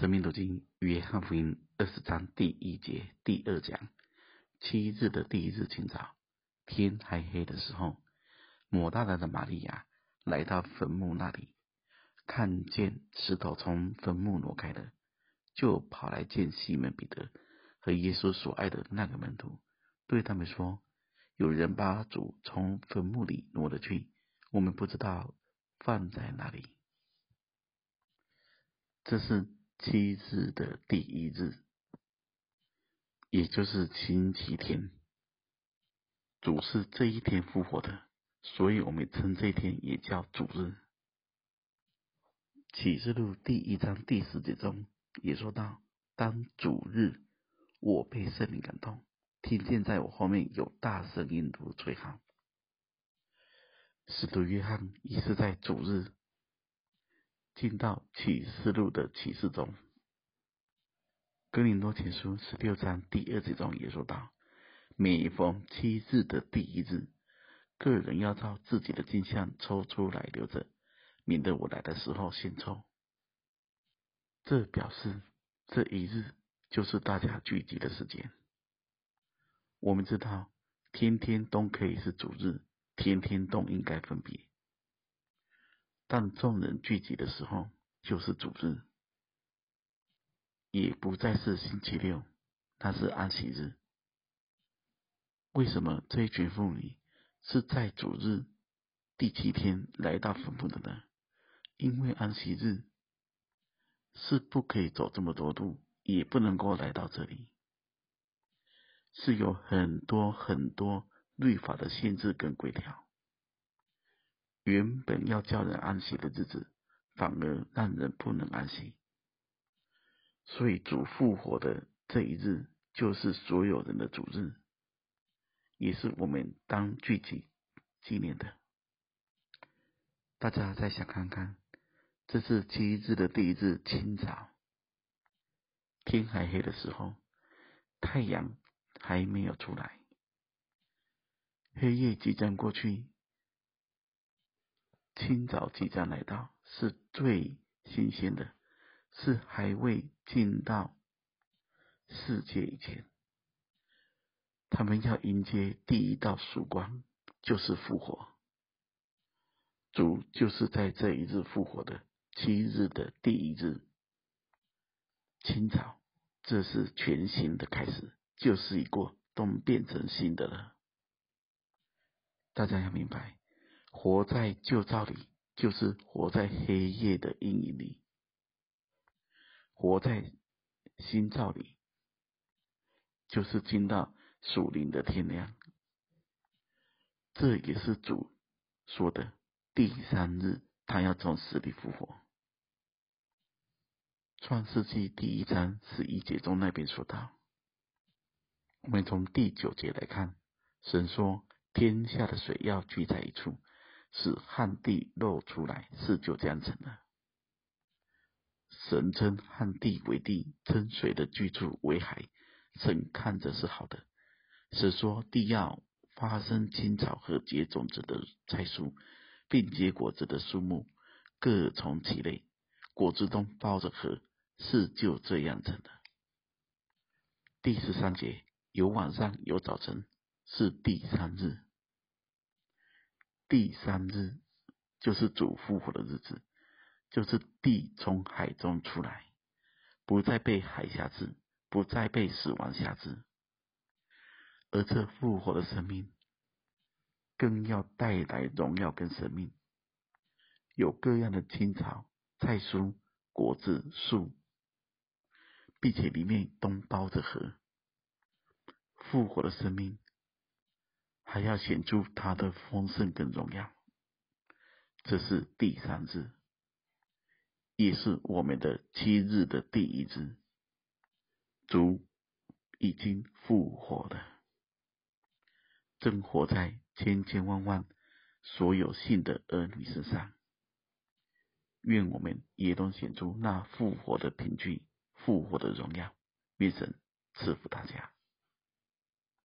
生命读经约翰福音二十章第一节第二讲，七日的第一日清早，天还黑的时候，抹大拉的玛利亚来到坟墓那里，看见石头从坟墓挪开了，就跑来见西门彼得和耶稣所爱的那个门徒，对他们说：“有人把主从坟墓里挪了去，我们不知道放在哪里。”这是。七日的第一日，也就是星期天，主是这一天复活的，所以我们称这一天也叫主日。启示录第一章第十节中也说到：当主日，我被圣灵感动，听见在我后面有大声音如吹号。使徒约翰也是在主日。进到启示录的启示中，哥林多前书十六章第二节中也说到：每逢七日的第一日，个人要照自己的进项抽出来留着，免得我来的时候现抽。这表示这一日就是大家聚集的时间。我们知道，天天都可以是主日，天天都应该分别。当众人聚集的时候，就是主日，也不再是星期六，那是安息日。为什么这一群妇女是在主日第七天来到坟墓的呢？因为安息日是不可以走这么多路，也不能够来到这里，是有很多很多律法的限制跟规条。原本要叫人安息的日子，反而让人不能安息。所以主复活的这一日，就是所有人的主日，也是我们当聚集纪念的。大家再想看看，这是七日的第一日清早，天还黑的时候，太阳还没有出来，黑夜即将过去。清早即将来到，是最新鲜的，是还未进到世界以前，他们要迎接第一道曙光，就是复活。主就是在这一日复活的，七日的第一日，清早，这是全新的开始，旧事已过，都变成新的了。大家要明白。活在旧造里，就是活在黑夜的阴影里；活在新造里，就是进到属灵的天亮。这也是主说的第三日，他要从死里复活。创世纪第一章十一节中那边说到，我们从第九节来看，神说天下的水要聚在一处。使旱地露出来，事就这样成了。神称旱地为地，称水的居处为海。神看着是好的。是说地要发生青草和结种子的菜蔬，并结果子的树木，各从其类，果子中包着核，事就这样成了。第十三节，有晚上有早晨，是第三日。第三日就是主复活的日子，就是地从海中出来，不再被海辖制，不再被死亡辖制，而这复活的生命，更要带来荣耀跟生命，有各样的青草、菜蔬、果子树，并且里面都包着核，复活的生命。还要显出他的丰盛跟荣耀，这是第三日，也是我们的七日的第一日。主已经复活了，正活在千千万万所有信的儿女身上。愿我们也都显出那复活的凭据、复活的荣耀。愿神赐福大家。